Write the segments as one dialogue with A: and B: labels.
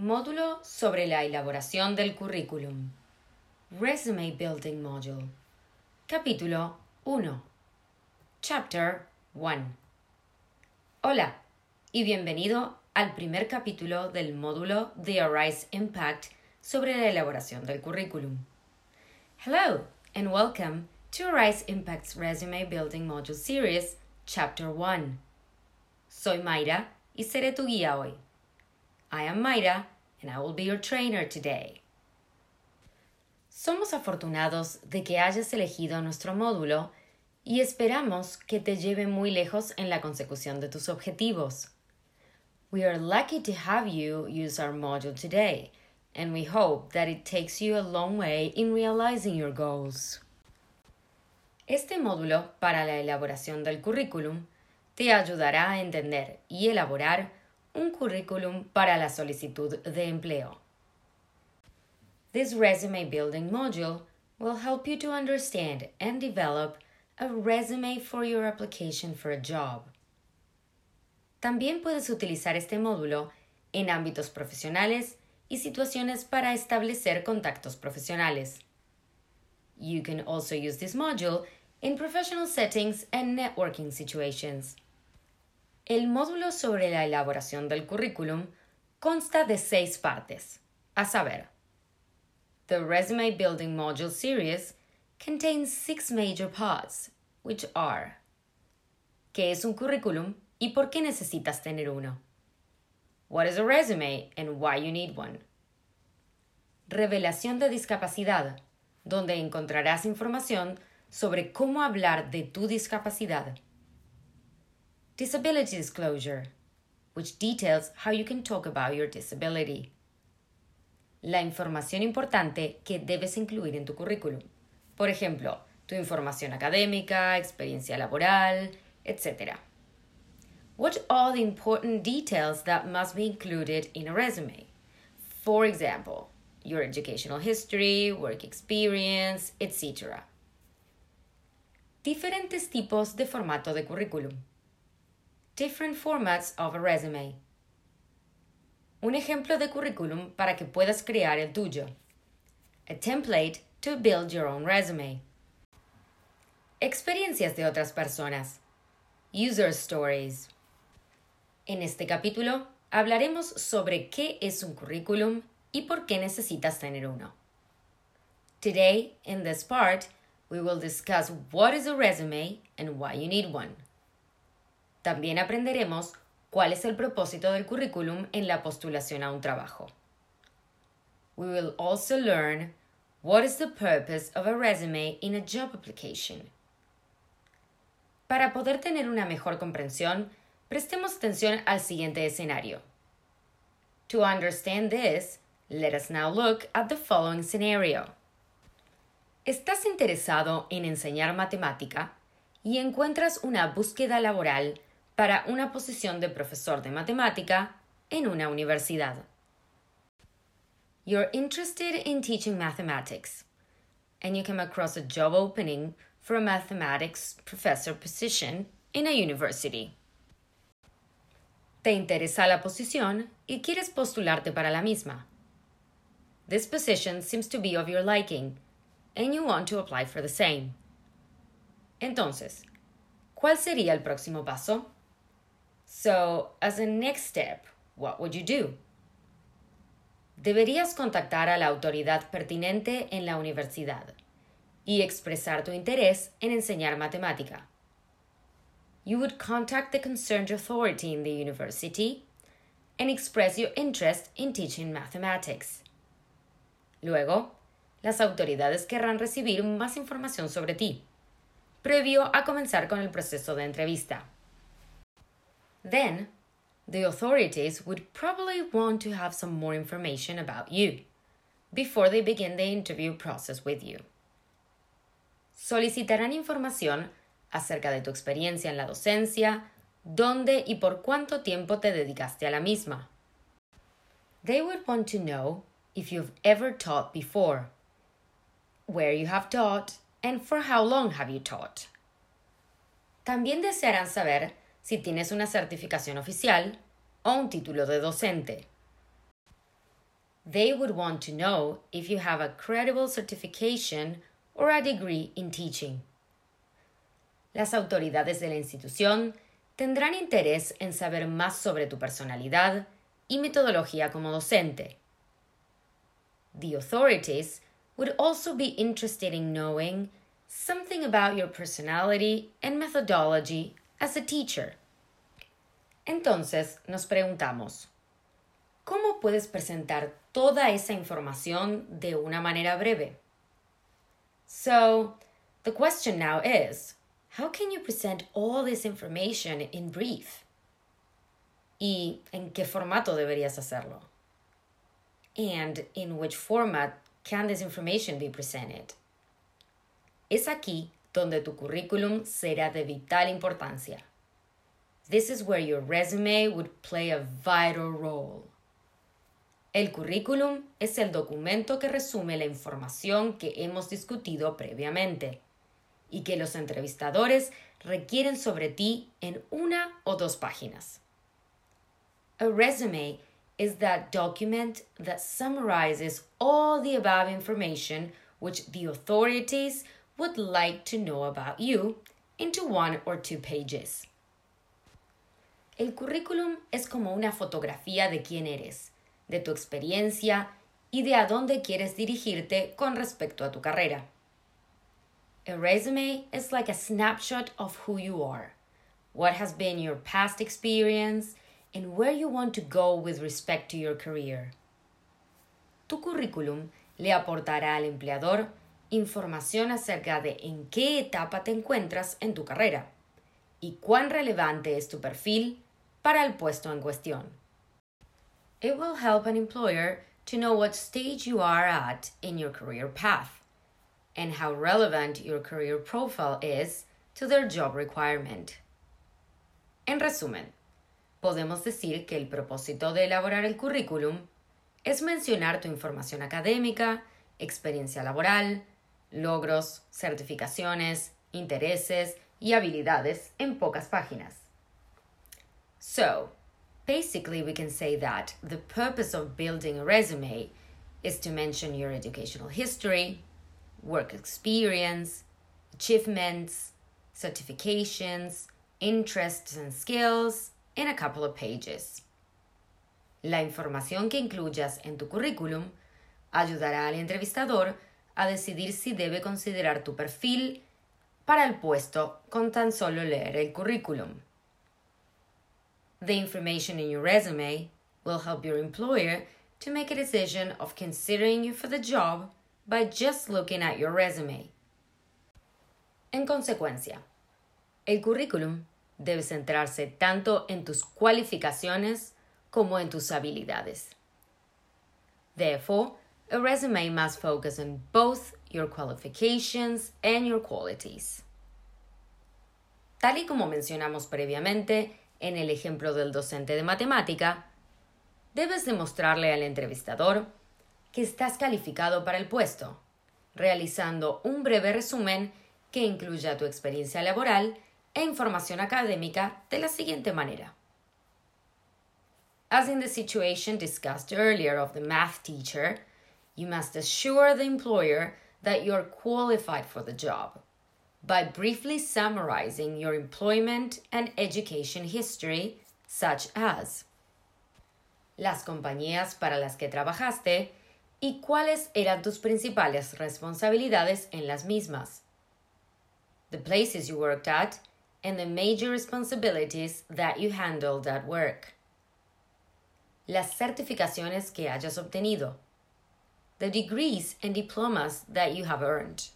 A: Módulo sobre la elaboración del currículum. Resume Building Module. Capítulo 1. Chapter 1. Hola y bienvenido al primer capítulo del módulo The Arise Impact sobre la elaboración del currículum. Hello and welcome to Arise Impact's Resume Building Module Series, Chapter 1. Soy Mayra y seré tu guía hoy. I am Mayra and I will be your trainer today. Somos afortunados de que hayas elegido nuestro módulo y esperamos que te lleve muy lejos en la consecución de tus objetivos. We are lucky to have you use our module today, and we hope that it takes you a long way in realizing your goals. Este módulo para la elaboración del currículum te ayudará a entender y elaborar un currículum para la solicitud de empleo. This resume building module will help you to understand and develop a resume for your application for a job. También puedes utilizar este módulo en ámbitos profesionales y situaciones para establecer contactos profesionales. You can also use this module in professional settings and networking situations. El módulo sobre la elaboración del currículum consta de seis partes, a saber, The Resume Building Module Series contains six major parts, which are ¿Qué es un currículum y por qué necesitas tener uno? What is a resume and why you need one? Revelación de discapacidad, donde encontrarás información sobre cómo hablar de tu discapacidad. Disability disclosure, which details how you can talk about your disability. La información importante que debes incluir en tu currículum. Por ejemplo, tu información académica, experiencia laboral, etc. What are the important details that must be included in a resume? For example, your educational history, work experience, etc. Diferentes tipos de formato de currículum. Different formats of a resume. Un ejemplo de currículum para que puedas crear el tuyo. A template to build your own resume. Experiencias de otras personas. User stories. En este capítulo hablaremos sobre qué es un currículum y por qué necesitas tener uno. Today, in this part, we will discuss what is a resume and why you need one. También aprenderemos cuál es el propósito del currículum en la postulación a un trabajo. We will also learn what is the purpose of a resume in a job application. Para poder tener una mejor comprensión, prestemos atención al siguiente escenario. To understand this, let us now look at the following scenario. ¿Estás interesado en enseñar matemática y encuentras una búsqueda laboral para una posición de profesor de matemática en una universidad? You're interested in teaching mathematics and you come across a job opening for a mathematics professor position in a university. Te interesa la posición y quieres postularte para la misma. This position seems to be of your liking and you want to apply for the same. Entonces, ¿cuál sería el próximo paso? So, as a next step, what would you do? Deberías contactar a la autoridad pertinente en la universidad y expresar tu interés en enseñar matemática. You would contact the concerned authority in the university and express your interest in teaching mathematics. Luego, las autoridades querrán recibir más información sobre ti, previo a comenzar con el proceso de entrevista. Then, the authorities would probably want to have some more information about you before they begin the interview process with you. Solicitarán información acerca de tu experiencia en la docencia, dónde y por cuánto tiempo te dedicaste a la misma. They would want to know if you've ever taught before, where you have taught, and for how long have you taught. También desearán saber si tienes una certificación oficial o un título de docente. they would want to know if you have a credible certification or a degree in teaching. Las autoridades de la institución tendrán interés en saber más sobre tu personalidad y metodología como docente. The authorities would also be interested in knowing something about your personality and methodology as a teacher. Entonces nos preguntamos, ¿cómo puedes presentar toda esa información de una manera breve? So, the question now is, how can you present all this information in brief? ¿Y en qué formato deberías hacerlo? And in which format can this information be presented? Es aquí donde tu currículum será de vital importancia. This is where your resume would play a vital role. El currículum es el documento que resume la información que hemos discutido previamente y que los entrevistadores requieren sobre ti en una o dos páginas. A resume is that document that summarizes all the above information which the authorities would like to know about you into one or two pages. El currículum es como una fotografía de quién eres, de tu experiencia y de a dónde quieres dirigirte con respecto a tu carrera. A resume is like a snapshot of who you are, what has been your past experience, and where you want to go with respect to your career. Tu currículum le aportará al empleador información acerca de en qué etapa te encuentras en tu carrera y cuán relevante es tu perfil para el puesto en cuestión. It will help an employer to know what stage you are at in your career path and how relevant your career profile is to their job requirement. En resumen, podemos decir que el propósito de elaborar el currículum es mencionar tu información académica, experiencia laboral, logros, certificaciones, intereses y habilidades en pocas páginas. So, basically, we can say that the purpose of building a resume is to mention your educational history, work experience, achievements, certifications, interests and skills in a couple of pages. La información que incluyas en tu currículum ayudará al entrevistador a decidir si debe considerar tu perfil para el puesto con tan solo leer el currículum. The information in your resume will help your employer to make a decision of considering you for the job by just looking at your resume. En consecuencia, el currículum debe centrarse tanto en tus cualificaciones como en tus habilidades. Therefore, a resume must focus on both your qualifications and your qualities. Tal y como mencionamos previamente en el ejemplo del docente de matemática, debes demostrarle al entrevistador que estás calificado para el puesto, realizando un breve resumen que incluya tu experiencia laboral e información académica de la siguiente manera. As in the situation discussed earlier of the math teacher, you must assure the employer that you're qualified for the job by briefly summarizing your employment and education history, such as las compañías para las que trabajaste y cuáles eran tus principales responsabilidades en las mismas, the places you worked at, and the major responsibilities that you handled at work, las certificaciones que hayas obtenido, the degrees and diplomas that you have earned.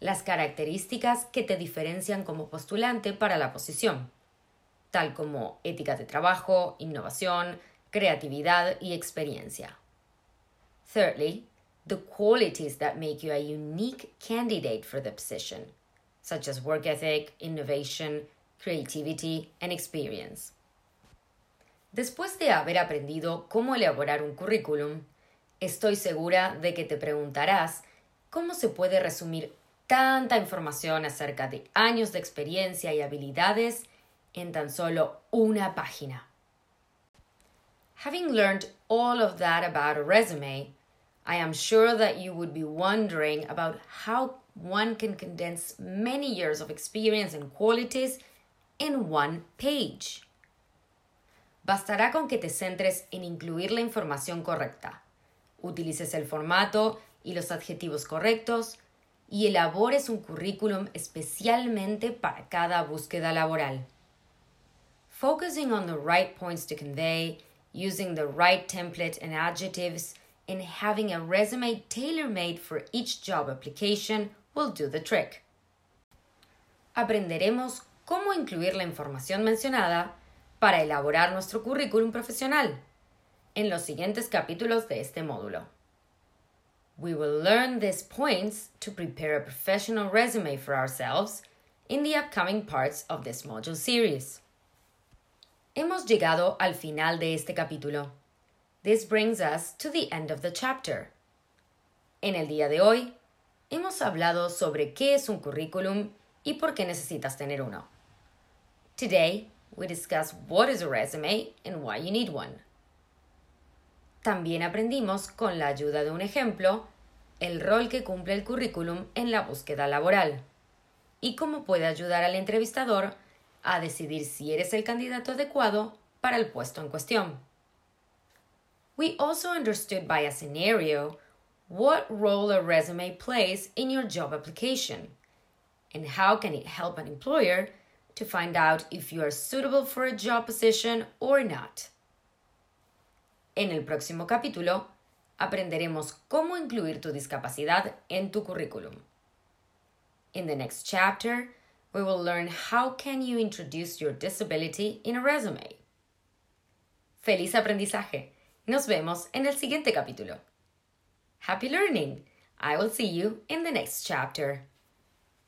A: Las características que te diferencian como postulante para la posición, tal como ética de trabajo, innovación, creatividad y experiencia. Thirdly, the qualities that make you a unique candidate for the position, such as work ethic, innovation, creativity, and experience. Después de haber aprendido cómo elaborar un currículum, Estoy segura de que te preguntarás cómo se puede resumir tanta información acerca de años de experiencia y habilidades en tan solo una página. Having learned all of that about a resume, I am sure that you would be wondering about how one can condense many years of experience and qualities in one page. Bastará con que te centres en incluir la información correcta, utilices el formato y los adjetivos correctos y elabores un currículum especialmente para cada búsqueda laboral. Focusing on the right points to convey, using the right template and adjectives, and having a resume tailor made for each job application will do the trick. Aprenderemos cómo incluir la información mencionada para elaborar nuestro currículum profesional en los siguientes capítulos de este módulo. We will learn these points to prepare a professional resume for ourselves in the upcoming parts of this module series. Hemos llegado al final de este capítulo. This brings us to the end of the chapter. En el día de hoy, hemos hablado sobre qué es un currículum y por qué necesitas tener uno. Today, we discuss what is a resume and why you need one. También aprendimos, con la ayuda de un ejemplo, el rol que cumple el currículum en la búsqueda laboral y cómo puede ayudar al entrevistador a decidir si eres el candidato adecuado para el puesto en cuestión. We also understood by a scenario what role a resume plays in your job application and how can it help an employer to find out if you are suitable for a job position or not. En el próximo capítulo aprenderemos cómo incluir tu discapacidad en tu currículum. In the next chapter, we will learn how can you introduce your disability in a resume. Feliz aprendizaje. Nos vemos en el siguiente capítulo. Happy learning. I will see you in the next chapter.